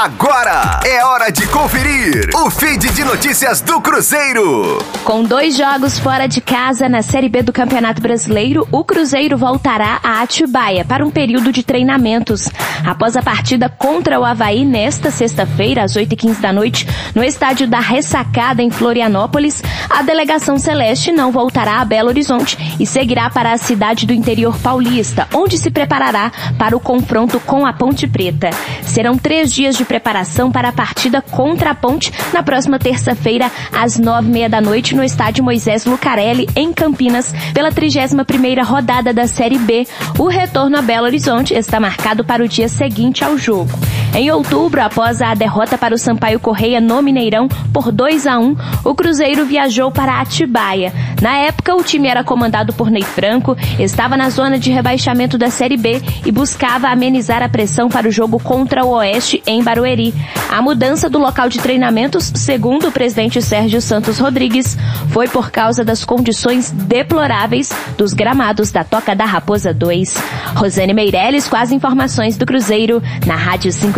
Agora é hora de conferir o feed de notícias do Cruzeiro. Com dois jogos fora de casa na Série B do Campeonato Brasileiro, o Cruzeiro voltará a Atibaia para um período de treinamentos. Após a partida contra o Havaí nesta sexta-feira, às 8h15 da noite, no estádio da Ressacada, em Florianópolis, a delegação celeste não voltará a Belo Horizonte e seguirá para a cidade do interior paulista, onde se preparará para o confronto com a Ponte Preta. Serão três dias de preparação para a partida contra a Ponte na próxima terça-feira, às nove e meia da noite, no estádio Moisés Lucarelli, em Campinas, pela 31ª rodada da Série B. O retorno a Belo Horizonte está marcado para o dia seguinte ao jogo. Em outubro, após a derrota para o Sampaio Correia no Mineirão por 2 a 1, o Cruzeiro viajou para Atibaia. Na época, o time era comandado por Ney Franco, estava na zona de rebaixamento da Série B e buscava amenizar a pressão para o jogo contra o Oeste em Barueri. A mudança do local de treinamentos, segundo o presidente Sérgio Santos Rodrigues, foi por causa das condições deploráveis dos gramados da Toca da Raposa 2. Rosane Meirelles com as informações do Cruzeiro na Rádio 5